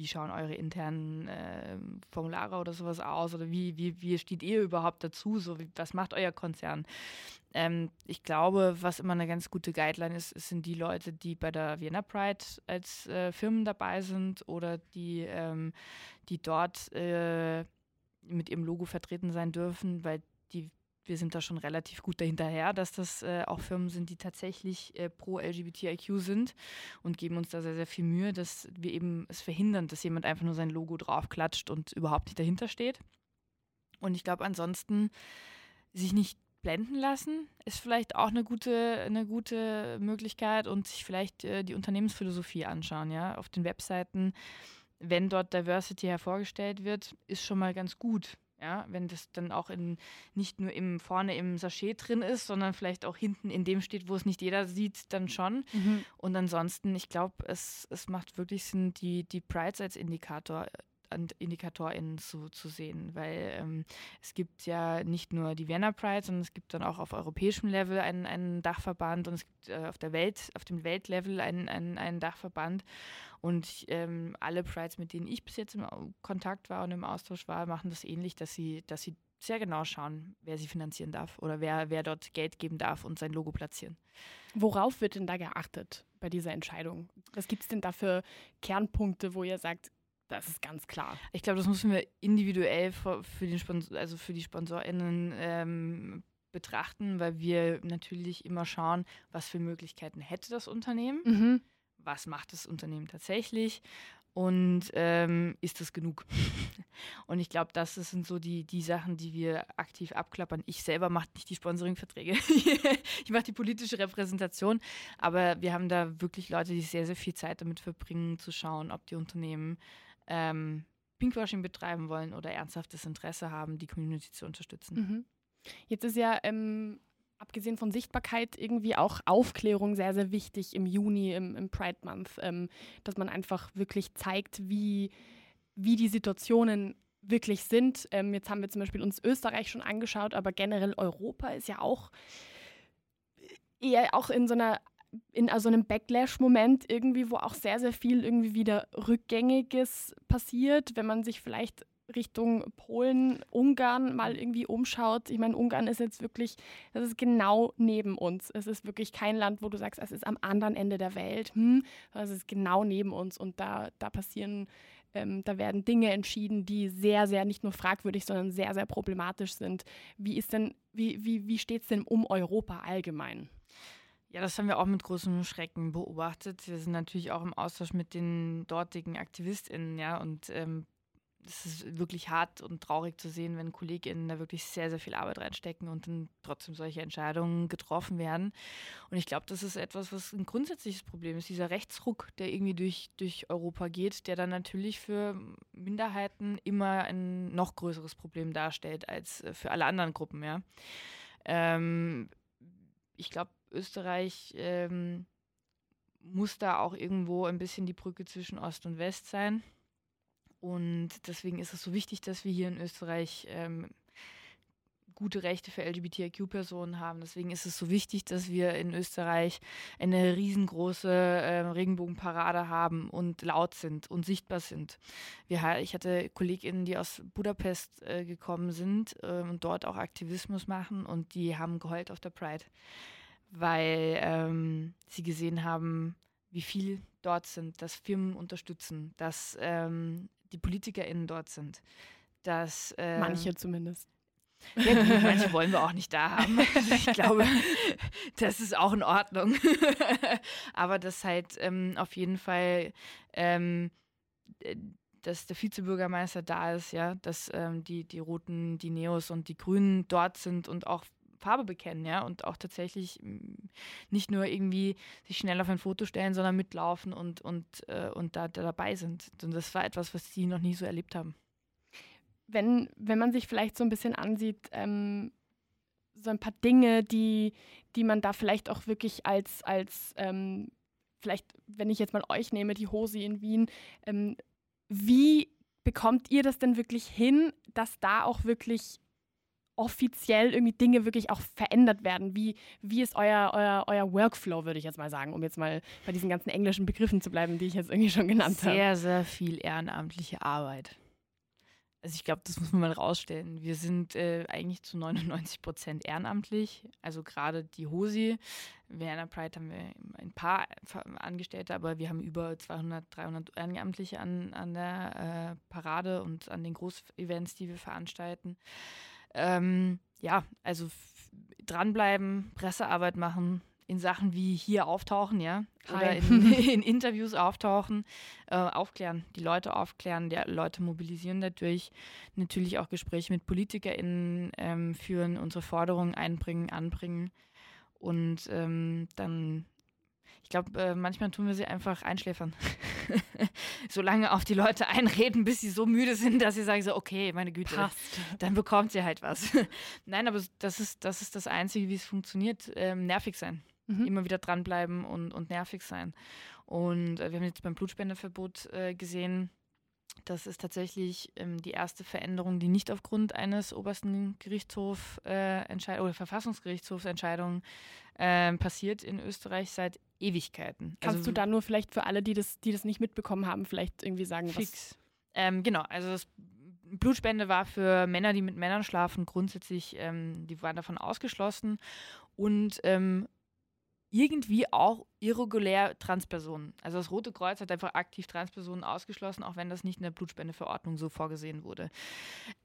wie schauen eure internen äh, Formulare oder sowas aus oder wie, wie, wie steht ihr überhaupt dazu, so wie, was macht euer Konzern? Ähm, ich glaube, was immer eine ganz gute Guideline ist, sind die Leute, die bei der Vienna Pride als äh, Firmen dabei sind oder die, ähm, die dort äh, mit ihrem Logo vertreten sein dürfen, weil die, wir sind da schon relativ gut dahinterher, dass das äh, auch Firmen sind, die tatsächlich äh, pro LGBTIQ sind und geben uns da sehr, sehr viel Mühe, dass wir eben es verhindern, dass jemand einfach nur sein Logo draufklatscht und überhaupt nicht dahinter steht. Und ich glaube ansonsten sich nicht blenden lassen, ist vielleicht auch eine gute, eine gute Möglichkeit und sich vielleicht äh, die Unternehmensphilosophie anschauen, ja, auf den Webseiten. Wenn dort Diversity hervorgestellt wird, ist schon mal ganz gut. Ja, wenn das dann auch in, nicht nur im, vorne im Sachet drin ist, sondern vielleicht auch hinten in dem steht, wo es nicht jeder sieht, dann schon. Mhm. Und ansonsten, ich glaube, es, es macht wirklich Sinn, die, die Prides als Indikator IndikatorInnen zu, zu sehen, weil ähm, es gibt ja nicht nur die Vienna Pride, sondern es gibt dann auch auf europäischem Level einen, einen Dachverband und es gibt äh, auf der Welt, auf dem Weltlevel einen, einen, einen Dachverband. Und ähm, alle Prides, mit denen ich bis jetzt im Kontakt war und im Austausch war, machen das ähnlich, dass sie, dass sie sehr genau schauen, wer sie finanzieren darf oder wer, wer dort Geld geben darf und sein Logo platzieren. Worauf wird denn da geachtet bei dieser Entscheidung? Was gibt es denn da für Kernpunkte, wo ihr sagt, das ist ganz klar. Ich glaube, das müssen wir individuell für, den Sponsor, also für die SponsorInnen ähm, betrachten, weil wir natürlich immer schauen, was für Möglichkeiten hätte das Unternehmen, mhm. was macht das Unternehmen tatsächlich und ähm, ist das genug? und ich glaube, das sind so die, die Sachen, die wir aktiv abklappern. Ich selber mache nicht die Sponsoring-Verträge. ich mache die politische Repräsentation, aber wir haben da wirklich Leute, die sehr, sehr viel Zeit damit verbringen, zu schauen, ob die Unternehmen ähm, Pinkwashing betreiben wollen oder ernsthaftes Interesse haben, die Community zu unterstützen. Mhm. Jetzt ist ja ähm, abgesehen von Sichtbarkeit irgendwie auch Aufklärung sehr, sehr wichtig im Juni, im, im Pride Month, ähm, dass man einfach wirklich zeigt, wie, wie die Situationen wirklich sind. Ähm, jetzt haben wir zum Beispiel uns Österreich schon angeschaut, aber generell Europa ist ja auch eher auch in so einer in so also einem Backlash-Moment irgendwie, wo auch sehr, sehr viel irgendwie wieder Rückgängiges passiert, wenn man sich vielleicht Richtung Polen, Ungarn mal irgendwie umschaut. Ich meine, Ungarn ist jetzt wirklich, das ist genau neben uns. Es ist wirklich kein Land, wo du sagst, es ist am anderen Ende der Welt. Hm, es ist genau neben uns und da, da passieren, ähm, da werden Dinge entschieden, die sehr, sehr nicht nur fragwürdig, sondern sehr, sehr problematisch sind. Wie ist denn, wie, wie, wie steht es denn um Europa allgemein? Ja, das haben wir auch mit großem Schrecken beobachtet. Wir sind natürlich auch im Austausch mit den dortigen AktivistInnen, ja, und ähm, es ist wirklich hart und traurig zu sehen, wenn KollegInnen da wirklich sehr, sehr viel Arbeit reinstecken und dann trotzdem solche Entscheidungen getroffen werden. Und ich glaube, das ist etwas, was ein grundsätzliches Problem ist, dieser Rechtsruck, der irgendwie durch, durch Europa geht, der dann natürlich für Minderheiten immer ein noch größeres Problem darstellt als äh, für alle anderen Gruppen, ja. Ähm, ich glaube, Österreich ähm, muss da auch irgendwo ein bisschen die Brücke zwischen Ost und West sein. Und deswegen ist es so wichtig, dass wir hier in Österreich ähm, gute Rechte für LGBTIQ-Personen haben. Deswegen ist es so wichtig, dass wir in Österreich eine riesengroße äh, Regenbogenparade haben und laut sind und sichtbar sind. Wir, ich hatte KollegInnen, die aus Budapest äh, gekommen sind äh, und dort auch Aktivismus machen und die haben geheult auf der Pride weil ähm, sie gesehen haben, wie viel dort sind, dass Firmen unterstützen, dass ähm, die PolitikerInnen dort sind. Dass, ähm, manche zumindest. Ja, gut, manche wollen wir auch nicht da haben. Also ich glaube, das ist auch in Ordnung. Aber dass halt ähm, auf jeden Fall ähm, dass der Vizebürgermeister da ist, ja, dass ähm, die, die Roten, die Neos und die Grünen dort sind und auch Farbe bekennen, ja, und auch tatsächlich mm, nicht nur irgendwie sich schnell auf ein Foto stellen, sondern mitlaufen und, und, äh, und da, da dabei sind. Und das war etwas, was sie noch nie so erlebt haben. Wenn, wenn man sich vielleicht so ein bisschen ansieht, ähm, so ein paar Dinge, die, die man da vielleicht auch wirklich als, als ähm, vielleicht, wenn ich jetzt mal euch nehme, die Hose in Wien, ähm, wie bekommt ihr das denn wirklich hin, dass da auch wirklich offiziell irgendwie Dinge wirklich auch verändert werden? Wie, wie ist euer, euer, euer Workflow, würde ich jetzt mal sagen, um jetzt mal bei diesen ganzen englischen Begriffen zu bleiben, die ich jetzt irgendwie schon genannt habe? Sehr, sehr viel ehrenamtliche Arbeit. Also ich glaube, das muss man mal rausstellen. Wir sind äh, eigentlich zu 99 Prozent ehrenamtlich. Also gerade die HOSI. Werner Pride haben wir ein paar Angestellte, aber wir haben über 200, 300 Ehrenamtliche an, an der äh, Parade und an den Großevents, die wir veranstalten. Ähm, ja, also dranbleiben, Pressearbeit machen, in Sachen wie hier auftauchen, ja, oder in, in, Interviews auftauchen, äh, aufklären, die Leute aufklären, die Leute mobilisieren dadurch, natürlich auch Gespräche mit PolitikerInnen ähm, führen, unsere Forderungen einbringen, anbringen und ähm, dann glaube, äh, manchmal tun wir sie einfach einschläfern. so lange auf die Leute einreden, bis sie so müde sind, dass sie sagen so, okay, meine Güte, Passt. dann bekommt sie halt was. Nein, aber das ist, das ist das Einzige, wie es funktioniert. Ähm, nervig sein. Mhm. Immer wieder dranbleiben und, und nervig sein. Und äh, wir haben jetzt beim Blutspendeverbot äh, gesehen, das ist tatsächlich ähm, die erste Veränderung, die nicht aufgrund eines obersten Gerichtshofs äh, oder Verfassungsgerichtshofsentscheidung äh, passiert in Österreich seit Ewigkeiten. Kannst also, du da nur vielleicht für alle, die das, die das nicht mitbekommen haben, vielleicht irgendwie sagen, fix. was? Ähm, genau, also das Blutspende war für Männer, die mit Männern schlafen, grundsätzlich, ähm, die waren davon ausgeschlossen und ähm, irgendwie auch irregulär Transpersonen. Also das Rote Kreuz hat einfach aktiv Transpersonen ausgeschlossen, auch wenn das nicht in der Blutspendeverordnung so vorgesehen wurde.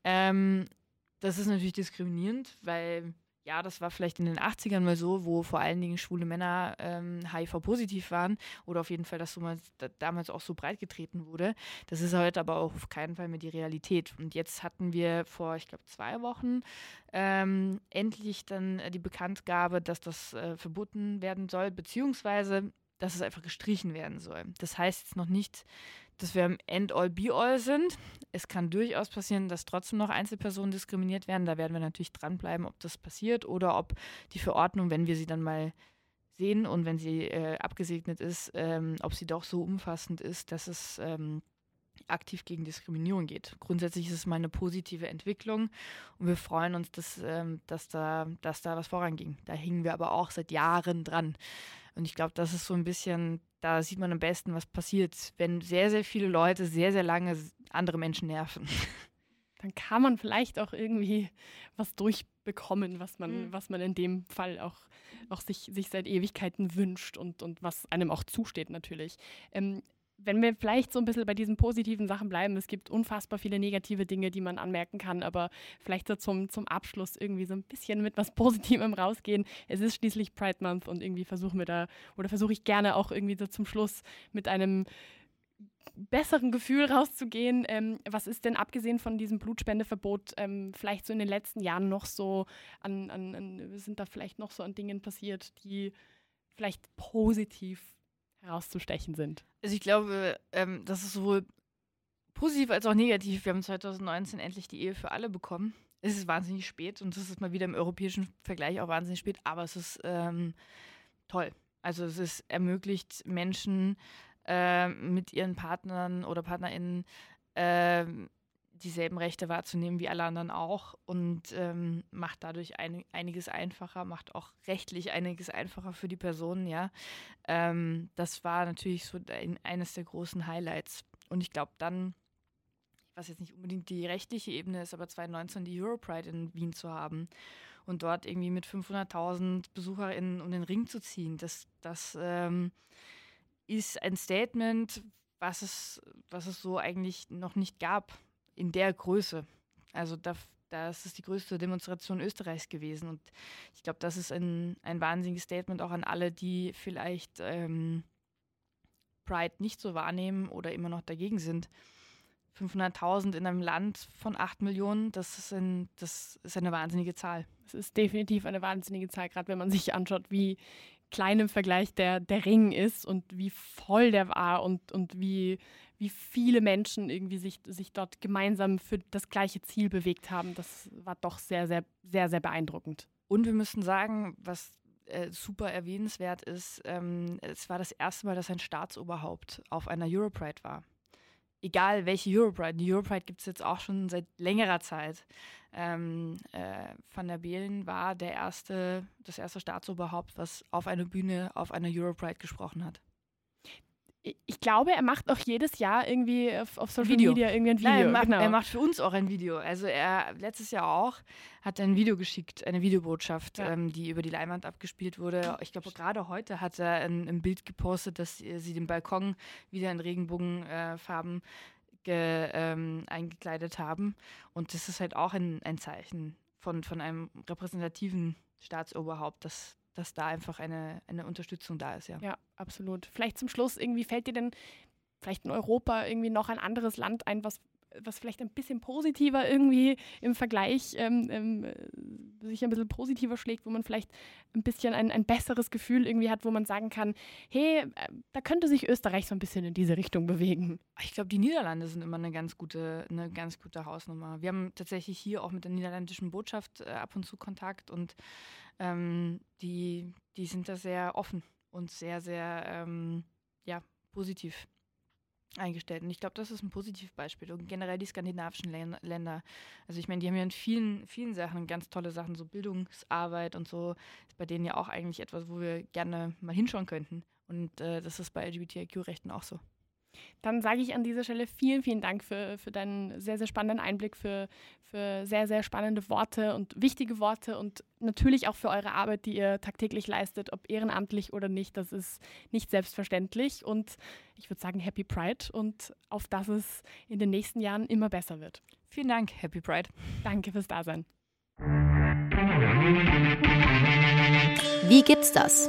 Ähm, das ist natürlich diskriminierend, weil ja, das war vielleicht in den 80ern mal so, wo vor allen Dingen schwule Männer ähm, HIV-positiv waren oder auf jeden Fall, dass so mal, da, damals auch so breit getreten wurde. Das ist heute aber auch auf keinen Fall mehr die Realität. Und jetzt hatten wir vor, ich glaube, zwei Wochen ähm, endlich dann die Bekanntgabe, dass das äh, verboten werden soll, beziehungsweise dass es einfach gestrichen werden soll. Das heißt jetzt noch nicht, dass wir am End-all, Be-all sind. Es kann durchaus passieren, dass trotzdem noch Einzelpersonen diskriminiert werden. Da werden wir natürlich dranbleiben, ob das passiert oder ob die Verordnung, wenn wir sie dann mal sehen und wenn sie äh, abgesegnet ist, ähm, ob sie doch so umfassend ist, dass es ähm, aktiv gegen Diskriminierung geht. Grundsätzlich ist es mal eine positive Entwicklung und wir freuen uns, dass, ähm, dass, da, dass da was voranging. Da hingen wir aber auch seit Jahren dran. Und ich glaube, das ist so ein bisschen, da sieht man am besten, was passiert, wenn sehr, sehr viele Leute sehr, sehr lange andere Menschen nerven. Dann kann man vielleicht auch irgendwie was durchbekommen, was man, mhm. was man in dem Fall auch, auch sich, sich seit Ewigkeiten wünscht und, und was einem auch zusteht natürlich. Ähm, wenn wir vielleicht so ein bisschen bei diesen positiven Sachen bleiben, es gibt unfassbar viele negative Dinge, die man anmerken kann, aber vielleicht so zum, zum Abschluss irgendwie so ein bisschen mit was Positivem rausgehen. Es ist schließlich Pride Month und irgendwie versuchen wir da, oder versuche ich gerne auch irgendwie so zum Schluss mit einem besseren Gefühl rauszugehen. Ähm, was ist denn abgesehen von diesem Blutspendeverbot ähm, vielleicht so in den letzten Jahren noch so an, an, an, sind da vielleicht noch so an Dingen passiert, die vielleicht positiv herauszustechen sind? Also ich glaube, ähm, das ist sowohl positiv als auch negativ. Wir haben 2019 endlich die Ehe für alle bekommen. Es ist wahnsinnig spät und es ist mal wieder im europäischen Vergleich auch wahnsinnig spät, aber es ist ähm, toll. Also es ist ermöglicht Menschen äh, mit ihren Partnern oder PartnerInnen äh, dieselben Rechte wahrzunehmen wie alle anderen auch und ähm, macht dadurch ein, einiges einfacher, macht auch rechtlich einiges einfacher für die Personen, ja. Ähm, das war natürlich so ein, eines der großen Highlights. Und ich glaube dann, was jetzt nicht unbedingt die rechtliche Ebene ist, aber 2019 die Europride in Wien zu haben und dort irgendwie mit 500.000 BesucherInnen um den Ring zu ziehen, das, das ähm, ist ein Statement, was es, was es so eigentlich noch nicht gab in der Größe. Also da, das ist die größte Demonstration Österreichs gewesen. Und ich glaube, das ist ein, ein wahnsinniges Statement auch an alle, die vielleicht ähm, Pride nicht so wahrnehmen oder immer noch dagegen sind. 500.000 in einem Land von 8 Millionen, das ist, ein, das ist eine wahnsinnige Zahl. Es ist definitiv eine wahnsinnige Zahl, gerade wenn man sich anschaut, wie klein im Vergleich der, der Ring ist und wie voll der war und, und wie, wie viele Menschen irgendwie sich, sich dort gemeinsam für das gleiche Ziel bewegt haben. Das war doch sehr, sehr, sehr, sehr beeindruckend. Und wir müssen sagen, was äh, super erwähnenswert ist, ähm, es war das erste Mal, dass ein Staatsoberhaupt auf einer Europride war. Egal welche Europride. Die Europride gibt es jetzt auch schon seit längerer Zeit. Ähm, äh, Van der Beelen war der erste, das erste Staatsoberhaupt, was auf einer Bühne auf einer Europride gesprochen hat ich glaube, er macht auch jedes Jahr irgendwie auf, auf Social Video. Media irgendwie ein Video. Nein, er, macht, genau. er, macht, für uns auch ein Video. Also er letztes Jahr auch hat ein Video geschickt, eine Videobotschaft, ja. ähm, die über die Leinwand abgespielt wurde. Ich glaube, gerade heute hat er ein, ein, Bild gepostet, dass sie den Balkon wieder in Regenbogenfarben äh, ähm, eingekleidet haben. Und das ist halt auch ein, ein Zeichen von, von einem repräsentativen Staatsoberhaupt, dass dass da einfach eine, eine Unterstützung da ist, ja. Ja, absolut. Vielleicht zum Schluss, irgendwie fällt dir denn vielleicht in Europa irgendwie noch ein anderes Land ein, was was vielleicht ein bisschen positiver irgendwie im Vergleich ähm, ähm, sich ein bisschen positiver schlägt, wo man vielleicht ein bisschen ein, ein besseres Gefühl irgendwie hat, wo man sagen kann, hey, äh, da könnte sich Österreich so ein bisschen in diese Richtung bewegen. Ich glaube, die Niederlande sind immer eine ganz gute, eine ganz gute Hausnummer. Wir haben tatsächlich hier auch mit der niederländischen Botschaft äh, ab und zu Kontakt und ähm, die, die sind da sehr offen und sehr, sehr ähm, ja, positiv eingestellt. Und ich glaube, das ist ein positives Beispiel. Und generell die skandinavischen Länder. Also ich meine, die haben ja in vielen, vielen Sachen ganz tolle Sachen, so Bildungsarbeit und so, ist bei denen ja auch eigentlich etwas, wo wir gerne mal hinschauen könnten. Und äh, das ist bei LGBTIQ-Rechten auch so. Dann sage ich an dieser Stelle vielen, vielen Dank für, für deinen sehr, sehr spannenden Einblick, für, für sehr, sehr spannende Worte und wichtige Worte und natürlich auch für eure Arbeit, die ihr tagtäglich leistet, ob ehrenamtlich oder nicht. Das ist nicht selbstverständlich. Und ich würde sagen, Happy Pride und auf dass es in den nächsten Jahren immer besser wird. Vielen Dank, Happy Pride. Danke fürs Dasein. Wie gibt's das?